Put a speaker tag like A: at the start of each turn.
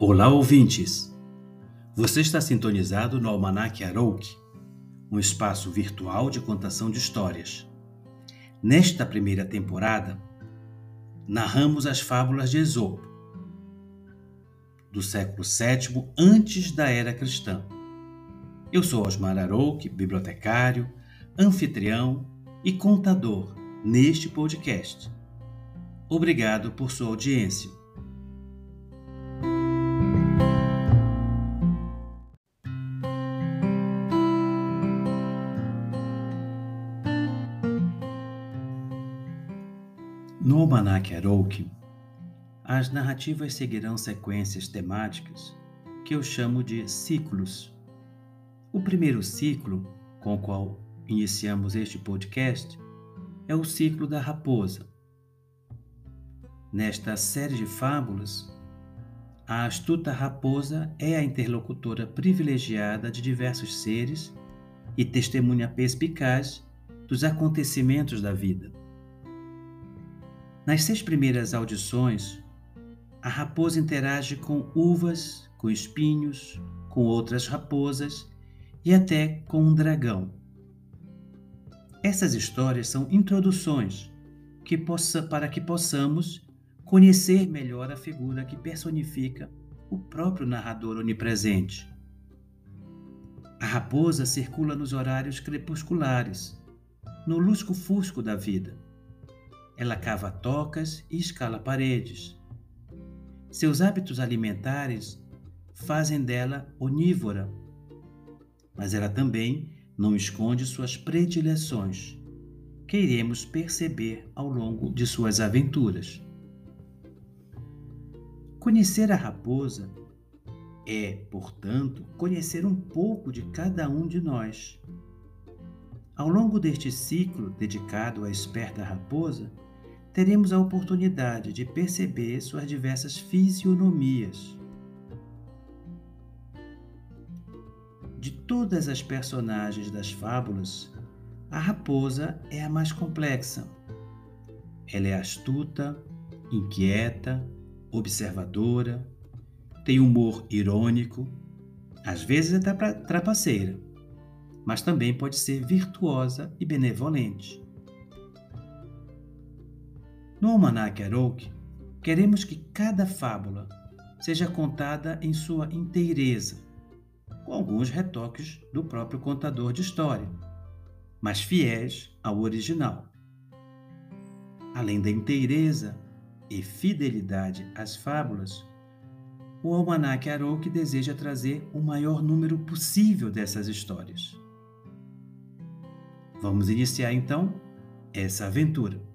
A: Olá, ouvintes! Você está sintonizado no Almanac Arouk, um espaço virtual de contação de histórias. Nesta primeira temporada, narramos as fábulas de Esopo, do século VII antes da era cristã. Eu sou Osmar Arouk, bibliotecário, anfitrião e contador neste podcast. Obrigado por sua audiência. No Almanac Arouk, as narrativas seguirão sequências temáticas que eu chamo de ciclos. O primeiro ciclo, com o qual iniciamos este podcast, é o ciclo da raposa. Nesta série de fábulas, a astuta raposa é a interlocutora privilegiada de diversos seres e testemunha perspicaz dos acontecimentos da vida. Nas seis primeiras audições, a raposa interage com uvas, com espinhos, com outras raposas e até com um dragão. Essas histórias são introduções que possa, para que possamos conhecer melhor a figura que personifica o próprio narrador onipresente. A raposa circula nos horários crepusculares, no lusco-fusco da vida ela cava tocas e escala paredes. Seus hábitos alimentares fazem dela onívora, mas ela também não esconde suas predileções, que iremos perceber ao longo de suas aventuras. Conhecer a raposa é, portanto, conhecer um pouco de cada um de nós. Ao longo deste ciclo dedicado à esperta raposa, teremos a oportunidade de perceber suas diversas fisionomias. De todas as personagens das fábulas, a raposa é a mais complexa. Ela é astuta, inquieta, observadora, tem humor irônico, às vezes até trapaceira, mas também pode ser virtuosa e benevolente. No Almanac Arouk, queremos que cada fábula seja contada em sua inteireza, com alguns retoques do próprio contador de história, mas fiéis ao original. Além da inteireza e fidelidade às fábulas, o Almanac Arouk deseja trazer o maior número possível dessas histórias. Vamos iniciar então essa aventura.